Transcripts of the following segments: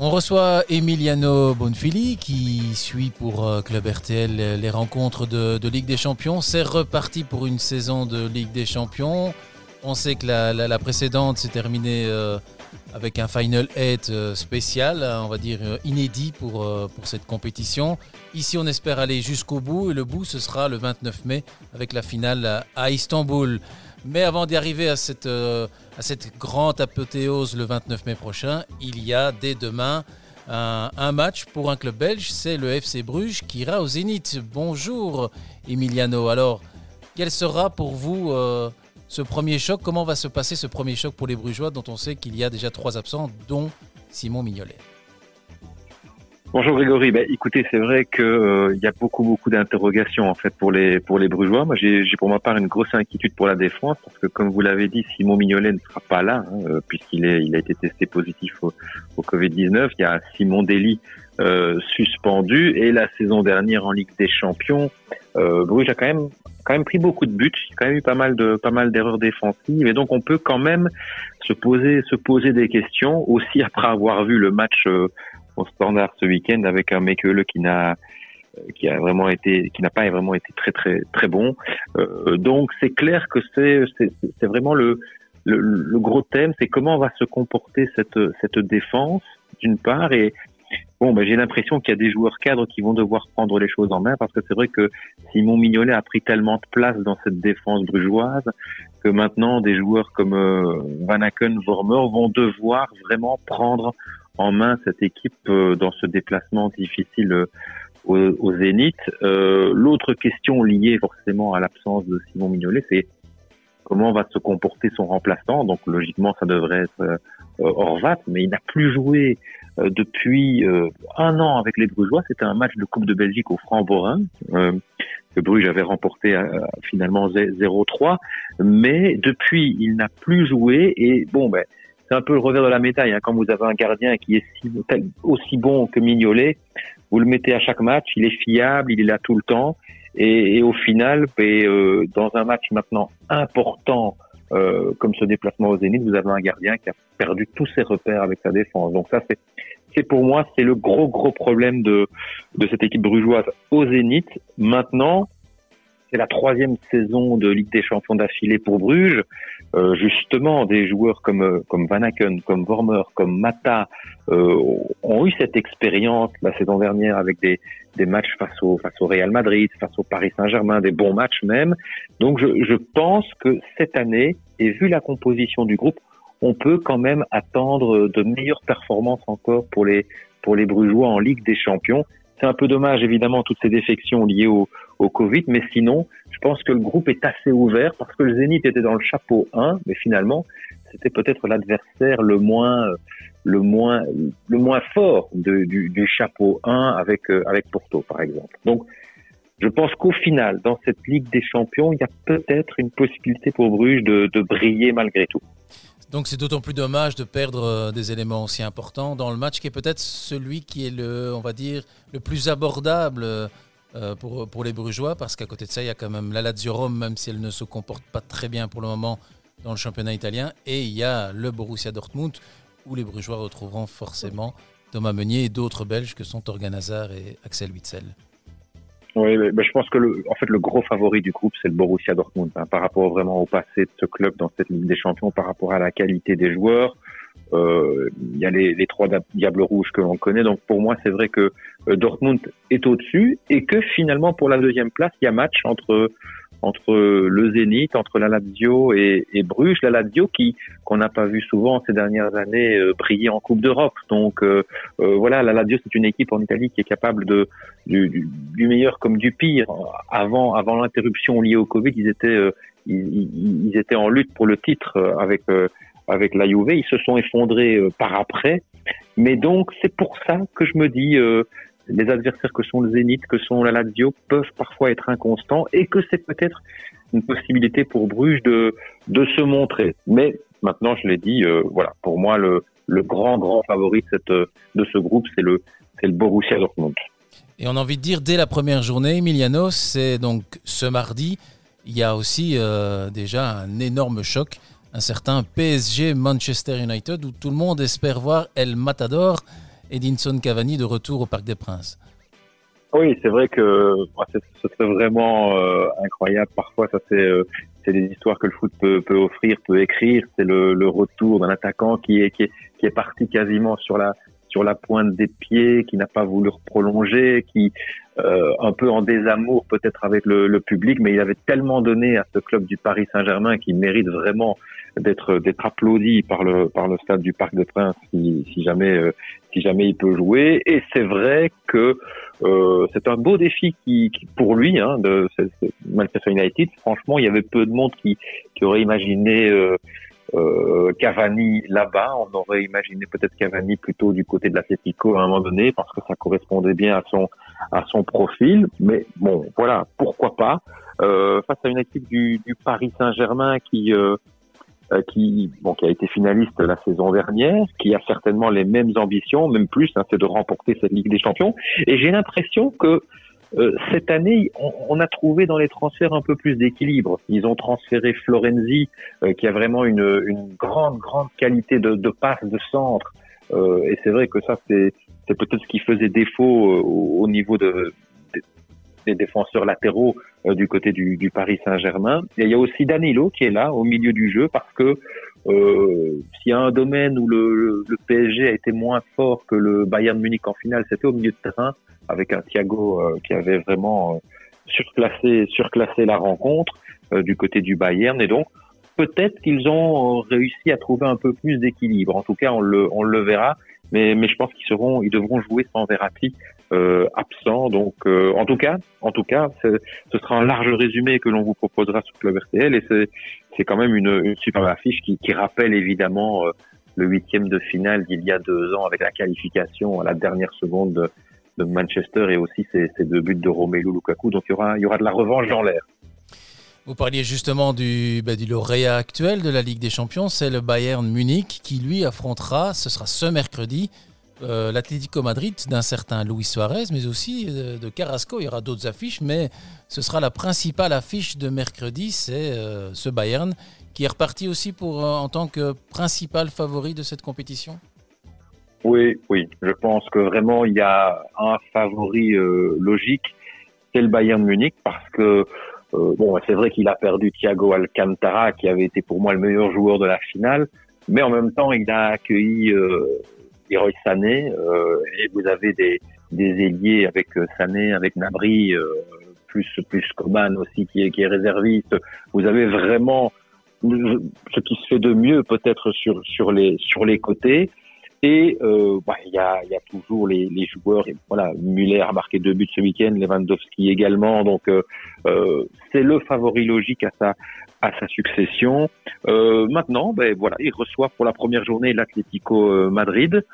On reçoit Emiliano Bonfili qui suit pour euh, Club RTL les rencontres de, Ligue des Champions. C'est reparti pour une saison de Ligue des Champions. On sait que la, précédente s'est terminée euh, avec un Final 8 euh, spécial, on va dire inédit pour, pour cette compétition. Ici, on espère aller jusqu'au bout et le bout, ce sera le 29 mai avec la finale à Istanbul. Mais avant d'y arriver à cette, euh, à cette grande apothéose le 29 mai prochain, il y a dès demain un, match pour un club belge, c'est le FC Bruges qui ira au Zénith. Bonjour Emiliano. Alors, quel sera pour vous euh, ce premier choc Comment va se passer ce premier choc pour les Brugeois dont on sait qu'il y a déjà trois absents, dont Simon Mignolet? Bonjour Grégory. Ben, écoutez, c'est vrai qu'il euh, y a beaucoup beaucoup d'interrogations en fait pour les pour les Brugeois. Moi, j'ai pour ma part une grosse inquiétude pour la défense parce que comme vous l'avez dit, Simon Mignolet ne sera pas là hein, euh, puisqu'il est il a été testé positif au, Covid 19. Il y a Simon Dely euh, suspendu et la saison dernière en Ligue des Champions, euh, Bruges a quand même quand même pris beaucoup de buts. Il y a quand même eu pas mal de pas mal d'erreurs défensives et donc on peut quand même se poser se poser des questions aussi après avoir vu le match euh, au standard ce week-end avec un Mekele qui n'a qui a vraiment été qui n'a pas vraiment été très très très bon euh, donc c'est clair que c'est c'est vraiment le, le, le gros thème c'est comment va se comporter cette cette défense d'une part et Bon, ben, j'ai l'impression qu'il y a des joueurs cadres qui vont devoir prendre les choses en main parce que c'est vrai que Simon Mignolet a pris tellement de place dans cette défense brugeoise que maintenant des joueurs comme euh, Van Aken, Vormer vont devoir vraiment prendre en main cette équipe euh, dans ce déplacement difficile euh, au, Zénith. Euh, l'autre question liée forcément à l'absence de Simon Mignolet, c'est comment va se comporter son remplaçant. Donc logiquement, ça devrait être Horvat, mais il n'a plus joué depuis un an avec les Brugeois. C'était un match de Coupe de Belgique au Franc-Borin que Bruges avait remporté finalement 0-3. Mais depuis, il n'a plus joué et bon, ben c'est un peu le revers de la médaille. Hein. Quand vous avez un gardien qui est aussi bon que Mignolet, vous le mettez à chaque match, il est fiable, il est là tout le temps. Et, au final, ben, euh, dans un match maintenant important euh, comme ce déplacement au Zénith, vous avez un gardien qui a perdu tous ses repères avec sa défense. Donc ça, c'est c'est pour moi, c'est le gros gros problème de de cette équipe brugeoise au Zénith. Maintenant, c'est la troisième saison de Ligue des Champions d'affilée pour Bruges. Euh, justement, des joueurs comme euh, comme Van Aken, comme Vormer, comme Mata euh, ont eu cette expérience la saison dernière avec des, des matchs face au face au Real Madrid, face au Paris Saint-Germain, des bons matchs même. Donc, je, je pense que cette année, et vu la composition du groupe, on peut quand même attendre de meilleures performances encore pour les pour les Brugeois en Ligue des Champions. C'est un peu dommage, évidemment, toutes ces défections liées au, Covid, mais sinon, je pense que le groupe est assez ouvert parce que le Zénith était dans le chapeau 1, mais finalement, c'était peut-être l'adversaire le moins, le moins, le moins fort du, chapeau 1 avec, euh, avec Porto, par exemple. Donc, je pense qu'au final, dans cette Ligue des Champions, il y a peut-être une possibilité pour Bruges de briller malgré tout. Donc c'est d'autant plus dommage de perdre euh, des éléments aussi importants dans le match qui est peut-être celui qui est le, on va dire, le plus abordable euh, pour, les Brugeois parce qu'à côté de ça, il y a quand même la Lazio Rome, même si elle ne se comporte pas très bien pour le moment dans le championnat italien, et il y a le Borussia Dortmund où les Brugeois retrouveront forcément Thomas Meunier et d'autres Belges que sont Hazard et Axel Witzel. Oui, mais je pense que le, en fait le gros favori du groupe c'est le Borussia Dortmund hein, par rapport vraiment au passé de ce club dans cette Ligue des Champions, par rapport à la qualité des joueurs. Euh, il y a les, les trois diables rouges que l'on connaît, donc pour moi c'est vrai que euh, Dortmund est au-dessus et que finalement pour la deuxième place il y a match entre entre le Zénith, entre la Lazio et, et Bruges. La Lazio qui qu'on n'a pas vu souvent ces dernières années euh, briller en Coupe d'Europe. Donc euh, euh, voilà, la Lazio c'est une équipe en Italie qui est capable de du, du, meilleur comme du pire. Avant avant l'interruption liée au Covid, ils étaient ils, ils, étaient en lutte pour le titre avec avec la Juve. Ils se sont effondrés par après. Mais donc c'est pour ça que je me dis les adversaires que sont le Zénith, que sont la Lazio, peuvent parfois être inconstants et que c'est peut-être une possibilité pour Bruges de, de se montrer. Mais maintenant, je l'ai dit, euh, voilà, pour moi, le, le grand, grand favori de, ce groupe, c'est le, le Borussia Dortmund. Et on a envie de dire, dès la première journée, Emiliano, c'est donc ce mardi, il y a aussi euh, déjà un énorme choc un certain PSG Manchester United où tout le monde espère voir El Matador Edinson Cavani de retour au Parc des Princes. Oui, c'est vrai que ce serait vraiment euh, incroyable. Parfois, ça c'est euh, c'est des histoires que le foot peut, peut offrir, peut écrire. C'est le, retour d'un attaquant qui est qui est parti quasiment sur la sur la pointe des pieds, qui n'a pas voulu prolonger, qui euh, un peu en désamour peut-être avec le, le, public, mais il avait tellement donné à ce club du Paris Saint-Germain qui mérite vraiment d'être d'être applaudi par le par le stade du Parc des Princes si, si jamais euh, si jamais il peut jouer. Et c'est vrai que euh, c'est un beau défi qui, qui pour lui hein, de, Manchester United. Franchement, il y avait peu de monde qui qui aurait imaginé euh, Cavani là-bas. On aurait imaginé peut-être Cavani plutôt du côté de l'Atletico à un moment donné parce que ça correspondait bien à son à son profil. Mais bon, voilà, pourquoi pas. Euh, face à une équipe du, du Paris Saint-Germain qui euh, euh, qui, bon, qui a été finaliste la saison dernière, qui a certainement les mêmes ambitions, même plus, hein, c'est de remporter cette Ligue des Champions. Et j'ai l'impression que euh, cette année, on, a trouvé dans les transferts un peu plus d'équilibre. Ils ont transféré Florenzi, euh, qui a vraiment une, une, grande, grande qualité de, de passe de centre. et c'est vrai que ça, c'est peut-être ce qui faisait défaut au niveau de, des défenseurs latéraux euh, du côté du, Paris Saint-Germain. Et il y a aussi Danilo qui est là au milieu du jeu parce que euh, s'il y a un domaine où le, PSG a été moins fort que le Bayern Munich en finale, c'était au milieu de terrain avec un Thiago euh, qui avait vraiment surclassé, la rencontre du côté du Bayern. Et donc, peut-être qu'ils ont réussi à trouver un peu plus d'équilibre. En tout cas, on le, verra. Mais, mais je pense qu'ils seront, ils devront jouer sans Verratti absent. Donc, euh, en tout cas, en tout cas, ce sera un large résumé que l'on vous proposera sur Club RTL et c'est quand même une, une superbe affiche qui, rappelle évidemment euh, le huitième de finale d'il y a deux ans avec la qualification à la dernière seconde de, Manchester et aussi ces, ces, deux buts de Romelu Lukaku. Donc il y aura il y aura de la revanche dans l'air. Vous parliez justement du, bah, du lauréat actuel de la Ligue des Champions, c'est le Bayern Munich qui lui affrontera, ce sera ce mercredi, euh, l'Atlético Madrid d'un certain Luis Suarez, mais aussi euh, de Carrasco. Il y aura d'autres affiches, mais ce sera la principale affiche de mercredi, c'est euh, ce Bayern qui est reparti aussi pour, en tant que principal favori de cette compétition. Oui, oui, je pense que vraiment il y a un favori logique, c'est le Bayern Munich parce que bon, c'est vrai qu'il a perdu Thiago Alcantara qui avait été pour moi le meilleur joueur de la finale, mais en même temps il a accueilli Leroy Sané, euh, et vous avez des, des ailiers avec euh, Sané, avec Nabri, euh, plus plus Coman aussi qui est qui est réserviste. Vous avez vraiment ce qui se fait de mieux peut-être sur sur les sur les côtés. Et euh, bah, il y, a, y a toujours les, les joueurs. Et voilà, Muller a marqué deux buts ce week-end, Lewandowski également. Donc euh, c'est le favori logique à sa à sa succession. Euh, maintenant, ben voilà, il reçoit pour la première journée l'Atlético euh, Madrid.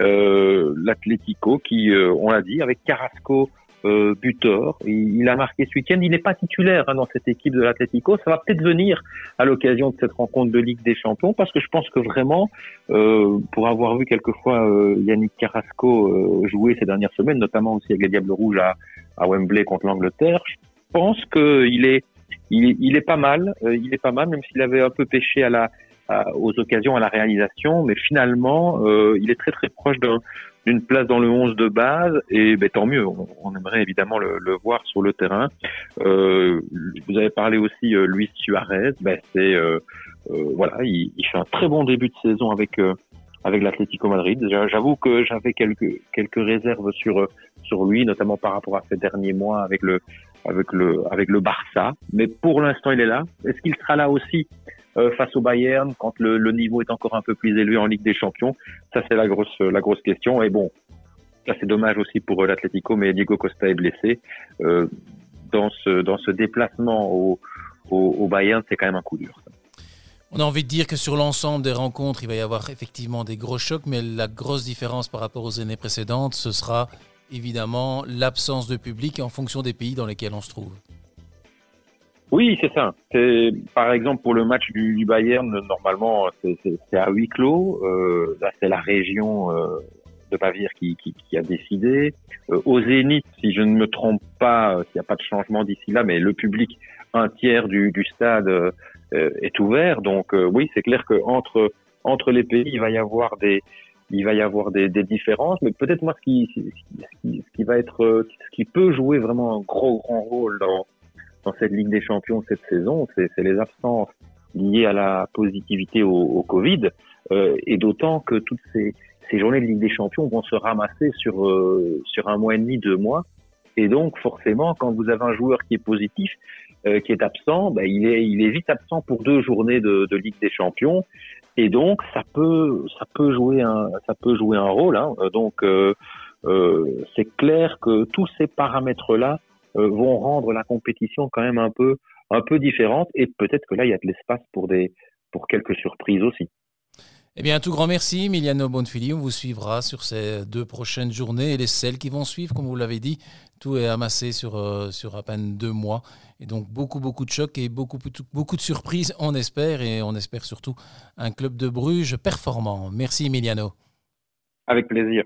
Euh, L'Atlético qui, euh, on l'a dit, avec Carrasco euh, buteur, il, a marqué ce week-end. Il n'est pas titulaire hein, dans cette équipe de l'Atlético. Ça va peut-être venir à l'occasion de cette rencontre de Ligue des Champions parce que je pense que vraiment, euh, pour avoir vu quelquefois Yannick Carrasco jouer ces dernières semaines, notamment aussi avec les Diables Rouges à, à Wembley contre l'Angleterre, je pense qu'il est il, il, est pas mal. Euh, il est pas mal, même s'il avait un peu pêché à la, aux occasions, à la réalisation. Mais finalement, euh, il est très très proche d'une place dans le 11 de base. Et ben, tant mieux. On, aimerait évidemment le, le, voir sur le terrain. Euh, vous avez parlé aussi euh, Luis Suarez. Ben, c'est euh, voilà, il, il, fait un très bon début de saison avec avec l'Atlético Madrid. J'avoue que j'avais quelques quelques réserves sur sur lui, notamment par rapport à ces derniers mois avec le avec le avec le Barça. Mais pour l'instant, il est là. Est-ce qu'il sera là aussi? Euh, face au Bayern quand le, niveau est encore un peu plus élevé en Ligue des Champions Ça, c'est la grosse la grosse question. Et bon, ça c'est dommage aussi pour euh, l'Atlético, mais Diego Costa est blessé. Euh, dans ce dans ce déplacement au, au, au Bayern, c'est quand même un coup dur. On a envie de dire que sur l'ensemble des rencontres, il va y avoir effectivement des gros chocs, mais la grosse différence par rapport aux années précédentes, ce sera évidemment l'absence de public en fonction des pays dans lesquels on se trouve. Oui, c'est ça. C'est par exemple pour le match du, Bayern, normalement c'est à huis clos. Euh, là, c'est la région euh, de Bavière qui, qui, qui a décidé. Euh, au Zénith, si je ne me trompe pas, s'il n'y a pas de changement d'ici là, mais le public, un tiers du, du stade est ouvert. Donc oui, c'est clair que entre entre les pays, il va y avoir des il va y avoir des, des différences, mais peut-être moi ce qui, ce qui, ce qui va être ce qui peut jouer vraiment un gros grand rôle dans dans cette Ligue des Champions cette saison, c'est les absences liées à la positivité au, au Covid, euh, et d'autant que toutes ces, ces, journées de Ligue des Champions vont se ramasser sur euh, sur un mois et demi, deux mois, et donc forcément, quand vous avez un joueur qui est positif, euh, qui est absent, ben, il est il est vite absent pour deux journées de, de, Ligue des Champions, et donc ça peut ça peut jouer un ça peut jouer un rôle. Hein. Donc euh, euh, c'est clair que tous ces paramètres là euh, vont rendre la compétition quand même un peu un peu différente et peut-être que là il y a de l'espace pour des pour quelques surprises aussi. Eh bien, un tout grand merci, Emiliano Bonfili. On vous suivra sur ces deux prochaines journées et les celles qui vont suivre, comme vous l'avez dit. Tout est amassé sur, euh, sur à peine deux mois. Et donc, beaucoup, beaucoup de chocs et beaucoup, beaucoup de surprises, on espère. Et on espère surtout un club de Bruges performant. Merci, Emiliano. Avec plaisir.